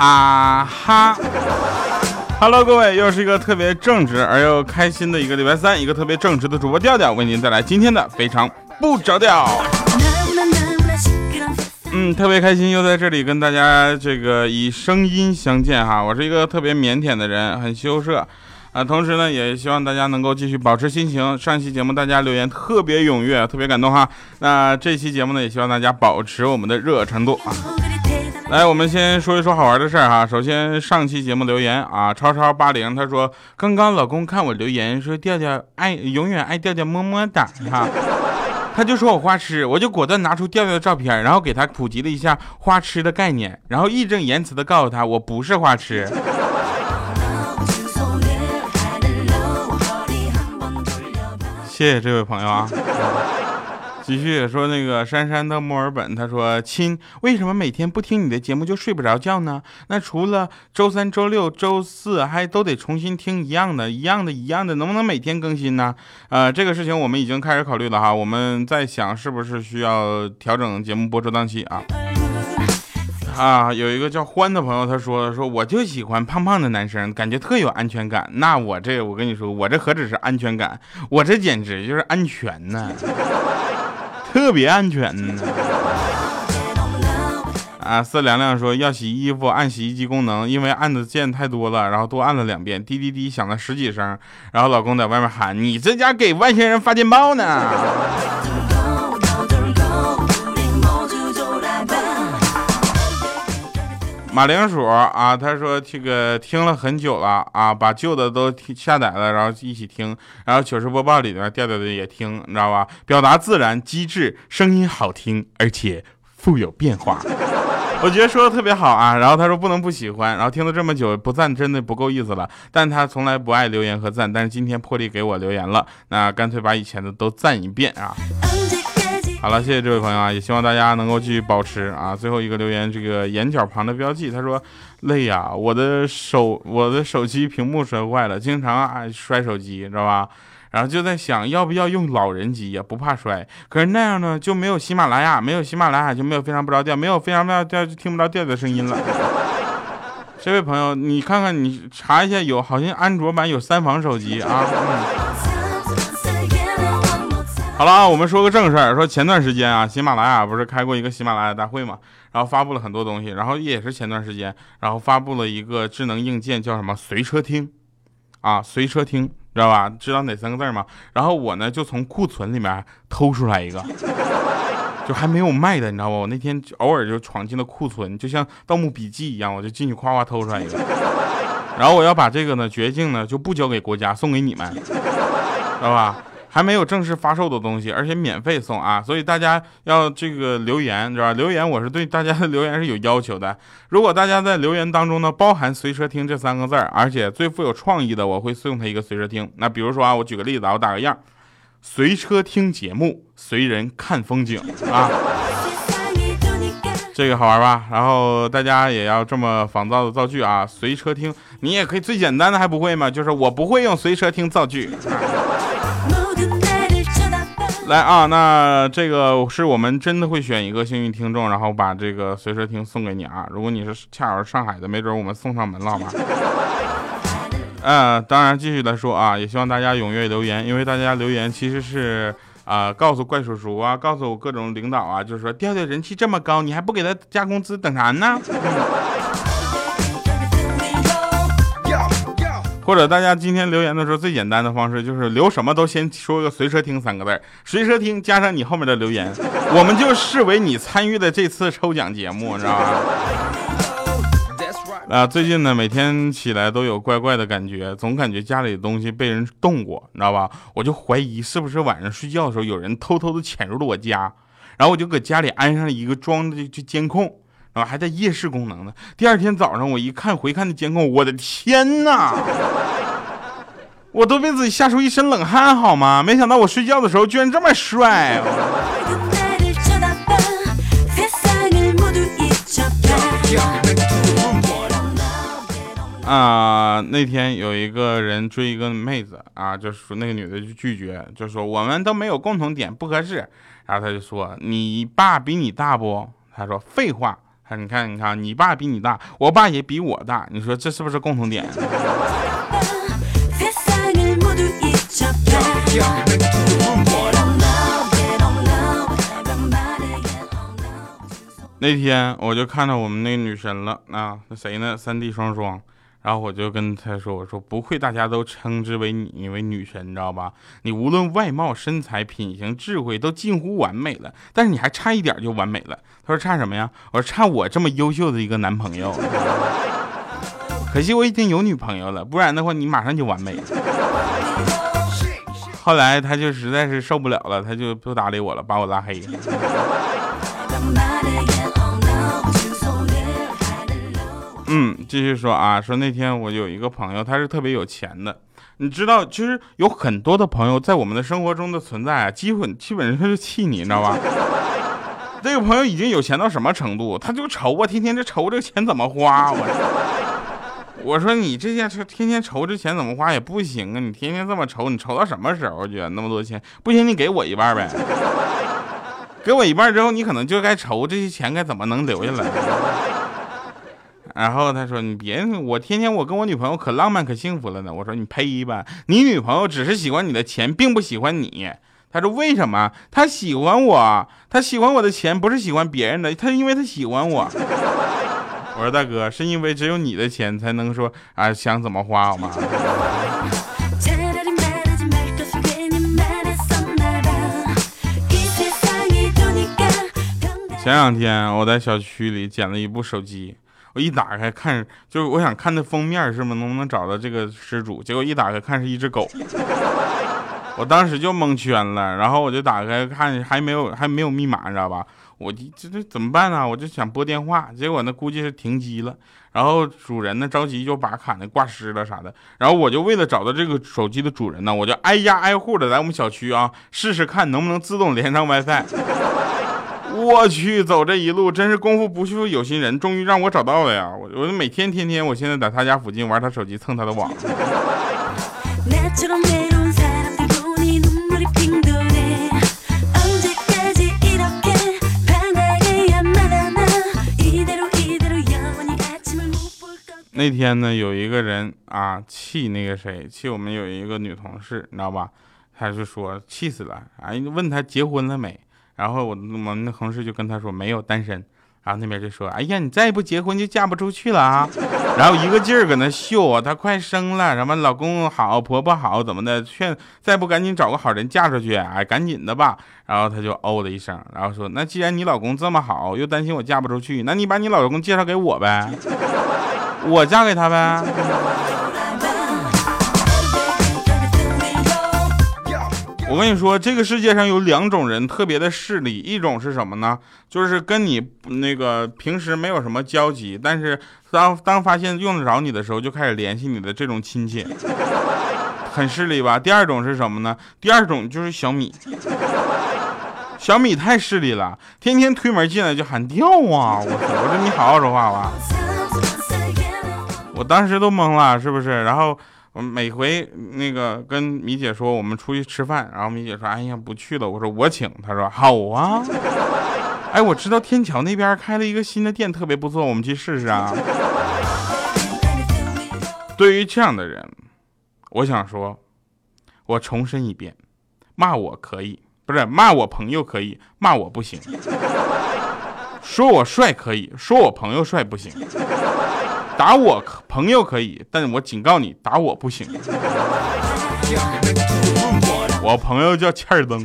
啊哈！Hello，各位，又是一个特别正直而又开心的一个礼拜三，一个特别正直的主播调调为您带来今天的非常不着调。嗯，特别开心又在这里跟大家这个以声音相见哈。我是一个特别腼腆的人，很羞涩啊。同时呢，也希望大家能够继续保持心情。上期节目大家留言特别踊跃，特别感动哈。那这期节目呢，也希望大家保持我们的热程度啊。来，我们先说一说好玩的事儿哈。首先，上期节目留言啊，超超八零他说，刚刚老公看我留言说调调爱永远爱调调么么哒哈，他就说我花痴，我就果断拿出调调的照片，然后给他普及了一下花痴的概念，然后义正言辞的告诉他我不是花痴。谢谢这位朋友啊。继续说那个珊珊的墨尔本，他说：“亲，为什么每天不听你的节目就睡不着觉呢？那除了周三、周六、周四，还都得重新听一样的、一样的、一样的，能不能每天更新呢？”呃，这个事情我们已经开始考虑了哈，我们在想是不是需要调整节目播出档期啊？啊，有一个叫欢的朋友，他说：“说我就喜欢胖胖的男生，感觉特有安全感。那我这，我跟你说，我这何止是安全感，我这简直就是安全呢。”特别安全呢！啊，四凉凉说要洗衣服按洗衣机功能，因为按的键太多了，然后多按了两遍，滴滴滴响了十几声，然后老公在外面喊：“你这家给外星人发电报呢！” 马铃薯啊，他说这个听了很久了啊，把旧的都下载了，然后一起听，然后糗事播报里边调调的也听，你知道吧？表达自然机智，声音好听，而且富有变化，我觉得说的特别好啊。然后他说不能不喜欢，然后听了这么久不赞真的不够意思了。但他从来不爱留言和赞，但是今天破例给我留言了，那干脆把以前的都赞一遍啊。好了，谢谢这位朋友啊，也希望大家能够继续保持啊。最后一个留言，这个眼角旁的标记，他说累呀，我的手我的手机屏幕摔坏了，经常爱摔手机，知道吧？然后就在想要不要用老人机呀，不怕摔。可是那样呢就没有喜马拉雅，没有喜马拉雅就没有非常不着调，没有非常不着调就听不到调的声音了。这位朋友，你看看你查一下，有好像安卓版有三防手机啊。好了，我们说个正事儿。说前段时间啊，喜马拉雅不是开过一个喜马拉雅大会嘛，然后发布了很多东西，然后也是前段时间，然后发布了一个智能硬件，叫什么随车听，啊，随车听，知道吧？知道哪三个字吗？然后我呢就从库存里面偷出来一个，就还没有卖的，你知道不？我那天偶尔就闯进了库存，就像盗墓笔记一样，我就进去夸夸偷出来一个，然后我要把这个呢绝境呢就不交给国家，送给你们，知道吧？还没有正式发售的东西，而且免费送啊！所以大家要这个留言，知道吧？留言我是对大家的留言是有要求的。如果大家在留言当中呢，包含“随车听”这三个字儿，而且最富有创意的，我会送他一个随车听。那比如说啊，我举个例子啊，我打个样：随车听节目，随人看风景啊，这个好玩吧？然后大家也要这么仿造的造句啊，随车听，你也可以最简单的还不会吗？就是我不会用随车听造句。来啊，那这个是我们真的会选一个幸运听众，然后把这个随车听送给你啊。如果你是恰好是上海的，没准我们送上门了，好吗？嗯，当然继续来说啊，也希望大家踊跃留言，因为大家留言其实是啊，告诉怪叔叔啊，告诉我各种领导啊，就是说调调人气这么高，你还不给他加工资，等啥呢？或者大家今天留言的时候，最简单的方式就是留什么都先说个“随车听”三个字随车听加上你后面的留言，我们就视为你参与的这次抽奖节目，你知道吧？啊，最近呢，每天起来都有怪怪的感觉，总感觉家里的东西被人动过，你知道吧？我就怀疑是不是晚上睡觉的时候有人偷偷的潜入了我家，然后我就搁家里安上了一个装的就监控，还带夜视功能的。第二天早上我一看回看的监控，我的天哪！我都为自己吓出一身冷汗，好吗？没想到我睡觉的时候居然这么帅。啊，那天有一个人追一个妹子啊，就是说那个女的就拒绝，就说我们都没有共同点，不合适。然后他就说你爸比你大不？他说废话。你看你看，你爸比你大，我爸也比我大，你说这是不是共同点？那天我就看到我们那女神了啊，那谁呢？三弟双双。然后我就跟他说：“我说不愧大家都称之为你为女神，你知道吧？你无论外貌、身材、品行、智慧都近乎完美了，但是你还差一点就完美了。”他说：“差什么呀？”我说：“差我这么优秀的一个男朋友。可惜我已经有女朋友了，不然的话你马上就完美了。”后来他就实在是受不了了，他就不搭理我了，把我拉黑了。嗯，继续说啊，说那天我有一个朋友，他是特别有钱的。你知道，其实有很多的朋友在我们的生活中的存在啊，基本基本上是气你，你知道吧？这个朋友已经有钱到什么程度？他就愁啊，天天这愁这个钱怎么花。我我说你这件事天天愁这钱怎么花也不行啊，你天天这么愁，你愁到什么时候去？那么多钱，不行，你给我一半呗。给我一半之后，你可能就该愁这些钱该怎么能留下来。然后他说：“你别，我天天我跟我女朋友可浪漫可幸福了呢。”我说：“你呸吧，你女朋友只是喜欢你的钱，并不喜欢你。”他说：“为什么？他喜欢我，他喜欢我的钱，不是喜欢别人的，他因为他喜欢我。”我说：“大哥，是因为只有你的钱才能说啊，想怎么花好吗？”前两天我在小区里捡了一部手机。我一打开看，就是我想看那封面是不能不能找到这个失主，结果一打开看是一只狗，我当时就蒙圈了，然后我就打开看还没有还没有密码，你知道吧？我这这怎么办呢？我就想拨电话，结果那估计是停机了，然后主人呢着急就把卡呢挂失了啥的，然后我就为了找到这个手机的主人呢，我就挨家挨户的来我们小区啊试试看能不能自动连上 WiFi。我去，走这一路真是功夫不负有心人，终于让我找到了呀！我我每天天天，我现在在他家附近玩他手机，蹭他的网。那天呢，有一个人啊，气那个谁，气我们有一个女同事，你知道吧？他就说气死了，哎，问他结婚了没？然后我我们的同事就跟他说没有单身，然后那边就说哎呀你再不结婚就嫁不出去了啊，然后一个劲儿搁那秀啊，她快生了，什么老公好婆婆好怎么的，劝再不赶紧找个好人嫁出去，哎赶紧的吧，然后他就哦了一声，然后说那既然你老公这么好，又担心我嫁不出去，那你把你老公介绍给我呗，我嫁给他呗。我跟你说，这个世界上有两种人特别的势利，一种是什么呢？就是跟你那个平时没有什么交集，但是当当发现用得着你的时候，就开始联系你的这种亲戚，很势利吧？第二种是什么呢？第二种就是小米，小米太势利了，天天推门进来就喊掉啊！我操！我说你好好说话吧，我当时都懵了，是不是？然后。我每回那个跟米姐说我们出去吃饭，然后米姐说：“哎呀，不去了。”我说：“我请。”她说：“好啊。”哎，我知道天桥那边开了一个新的店，特别不错，我们去试试啊。对于这样的人，我想说，我重申一遍：骂我可以，不是骂我朋友可以，骂我不行。说我帅可以说我朋友帅不行。打我朋友可以，但我警告你，打我不行。我朋友叫欠儿登。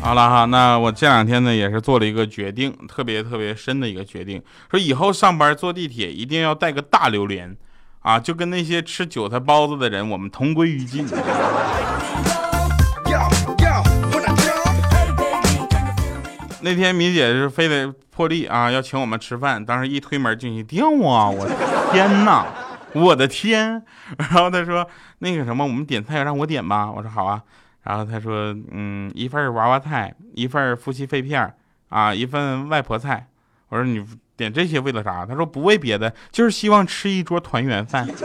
好了哈，那我这两天呢也是做了一个决定，特别特别深的一个决定，说以后上班坐地铁一定要带个大榴莲，啊，就跟那些吃韭菜包子的人，我们同归于尽。那天米姐是非得破例啊，要请我们吃饭。当时一推门进去，掉啊！我天哪，我的天！然后她说那个什么，我们点菜让我点吧。我说好啊。然后她说嗯，一份娃娃菜，一份夫妻肺片啊，一份外婆菜。我说你点这些为了啥？她说不为别的，就是希望吃一桌团圆饭。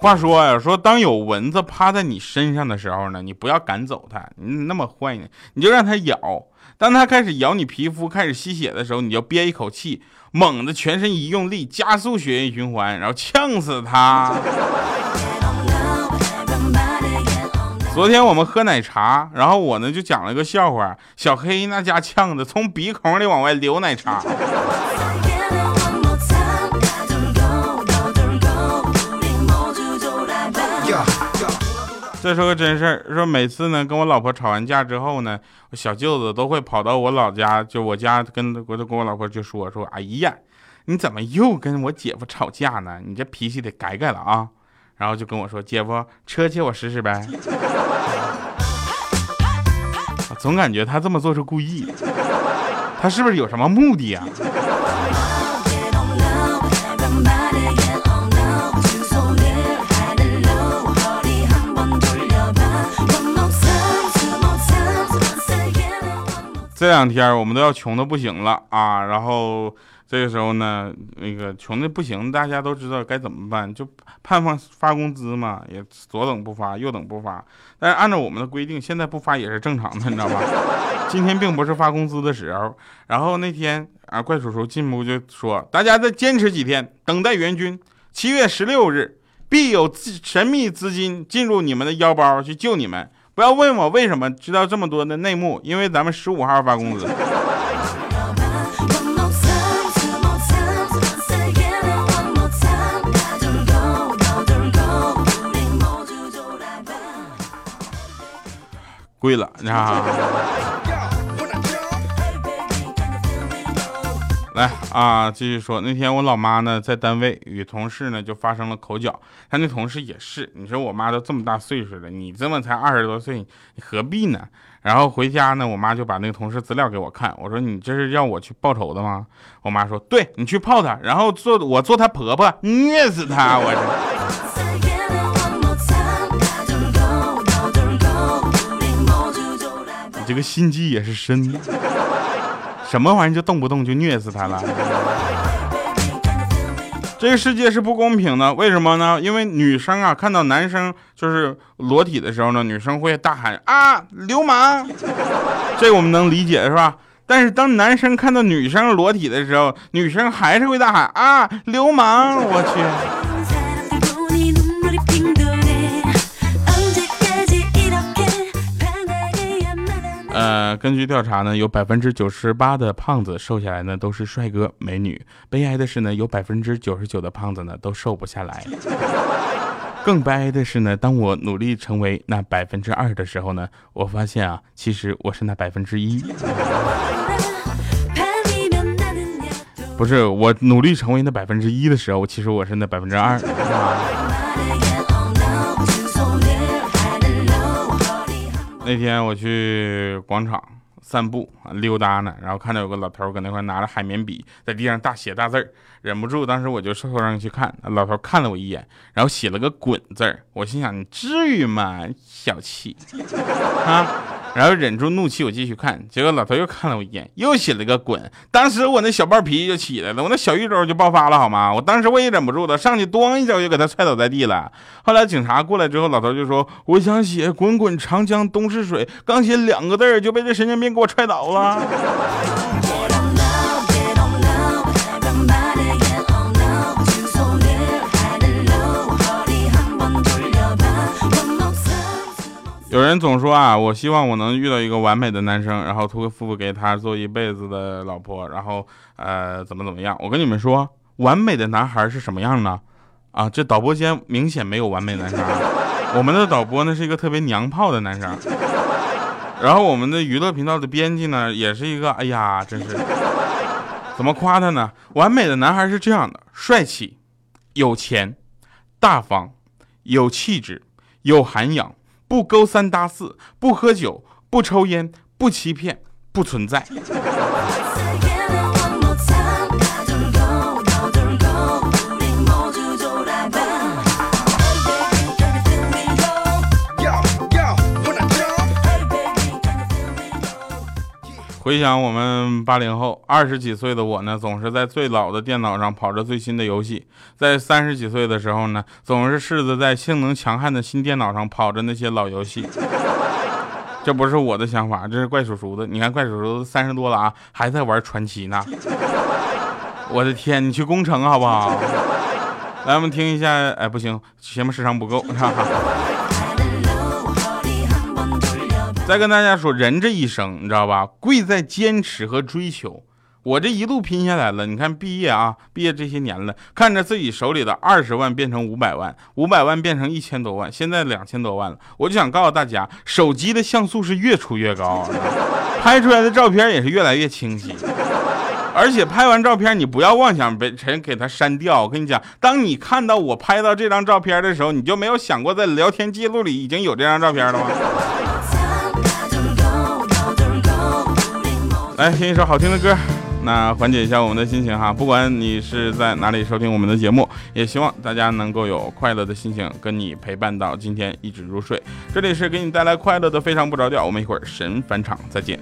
话说呀，说当有蚊子趴在你身上的时候呢，你不要赶走它，你那么坏呢，你就让它咬。当它开始咬你皮肤、开始吸血的时候，你就憋一口气，猛地全身一用力，加速血液循环，然后呛死它。昨天我们喝奶茶，然后我呢就讲了个笑话，小黑那家呛的从鼻孔里往外流奶茶。再说个真事儿，说每次呢跟我老婆吵完架之后呢，我小舅子都会跑到我老家，就我家跟我就跟我老婆就说说，哎呀，你怎么又跟我姐夫吵架呢？你这脾气得改改了啊！然后就跟我说，姐夫，车借我试试呗。总感觉他这么做是故意，他是不是有什么目的啊？这两天我们都要穷的不行了啊，然后这个时候呢，那个穷的不行，大家都知道该怎么办，就盼望发工资嘛，也左等不发，右等不发。但是按照我们的规定，现在不发也是正常的，你知道吧？今天并不是发工资的时候。然后那天啊，怪叔叔进屋就说，大家再坚持几天，等待援军。七月十六日，必有神秘资金进入你们的腰包去救你们。不要问我为什么知道这么多的内幕，因为咱们十五号发工资。贵了，你看。来啊，继续说。那天我老妈呢在单位与同事呢就发生了口角，她那同事也是。你说我妈都这么大岁数了，你这么才二十多岁，你何必呢？然后回家呢，我妈就把那个同事资料给我看，我说你这是要我去报仇的吗？我妈说，对你去泡她，然后做我做她婆婆，虐死她，我这。你这个心机也是深。什么玩意就动不动就虐死他了？这个世界是不公平的，为什么呢？因为女生啊，看到男生就是裸体的时候呢，女生会大喊啊流氓，这我们能理解是吧？但是当男生看到女生裸体的时候，女生还是会大喊啊流氓，我去。呃，根据调查呢，有百分之九十八的胖子瘦下来呢都是帅哥美女。悲哀的是呢，有百分之九十九的胖子呢都瘦不下来。更悲哀的是呢，当我努力成为那百分之二的时候呢，我发现啊，其实我是那百分之一。不是我努力成为那百分之一的时候，其实我是那百分之二。那天我去广场散步溜达呢，然后看到有个老头搁那块拿着海绵笔在地上大写大字儿，忍不住当时我就凑上去看，老头看了我一眼，然后写了个滚字儿，我心想你至于吗，小气 啊！然后忍住怒气，我继续看，结果老头又看了我一眼，又写了个滚。当时我那小暴脾气就起来了，我那小宇宙就爆发了，好吗？我当时我也忍不住的，上去咣一脚就给他踹倒在地了。后来警察过来之后，老头就说：“我想写‘滚滚长江东逝水’，刚写两个字就被这神经病给我踹倒了。”有人总说啊，我希望我能遇到一个完美的男生，然后托付给他做一辈子的老婆，然后呃怎么怎么样？我跟你们说，完美的男孩是什么样呢？啊，这导播间明显没有完美男生，我们的导播呢是一个特别娘炮的男生，然后我们的娱乐频道的编辑呢也是一个，哎呀，真是，怎么夸他呢？完美的男孩是这样的：帅气、有钱、大方、有气质、有涵养，不勾三搭四，不喝酒，不抽烟，不欺骗，不存在。回想我们八零后二十几岁的我呢，总是在最老的电脑上跑着最新的游戏；在三十几岁的时候呢，总是试着在性能强悍的新电脑上跑着那些老游戏。这不是我的想法，这是怪叔叔的。你看，怪叔叔三十多了啊，还在玩传奇呢。我的天，你去攻城好不好？来，我们听一下。哎，不行，节目时长不够。再跟大家说，人这一生，你知道吧？贵在坚持和追求。我这一路拼下来了，你看毕业啊，毕业这些年了，看着自己手里的二十万变成五百万，五百万变成一千多万，现在两千多万了。我就想告诉大家，手机的像素是越出越高，拍出来的照片也是越来越清晰。而且拍完照片，你不要妄想被人给它删掉。我跟你讲，当你看到我拍到这张照片的时候，你就没有想过在聊天记录里已经有这张照片了吗？来听一首好听的歌，那缓解一下我们的心情哈。不管你是在哪里收听我们的节目，也希望大家能够有快乐的心情跟你陪伴到今天一直入睡。这里是给你带来快乐的非常不着调，我们一会儿神返场再见。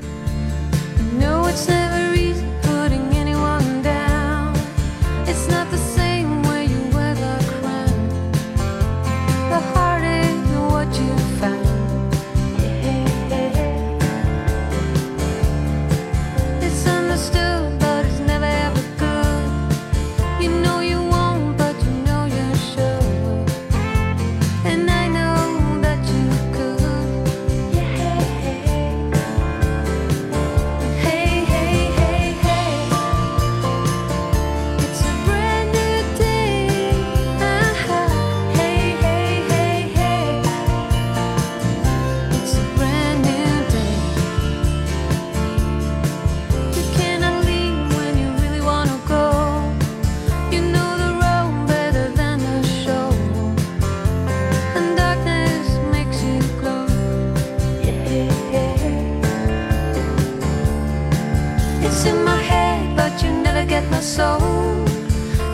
My soul.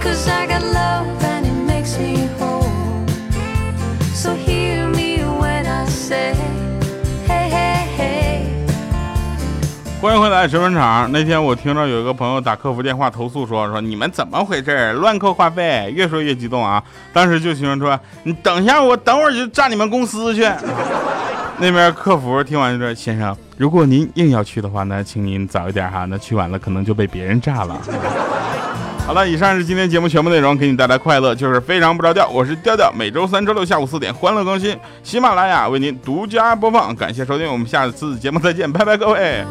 Cause i got love and it makes me whole. Sohearme when i say hey hey hey. 欢迎回来直播场那天我听到有一个朋友打客服电话投诉说说你们怎么回事乱扣话费越说越激动啊。当时就形容说你等一下我等会儿就炸你们公司去。那边客服听完就说：“先生，如果您硬要去的话那，请您早一点哈，那去晚了可能就被别人炸了。”好了，以上是今天节目全部内容，给你带来快乐就是非常不着调。我是调调，每周三、周六下午四点欢乐更新，喜马拉雅为您独家播放。感谢收听，我们下次节目再见，拜拜，各位。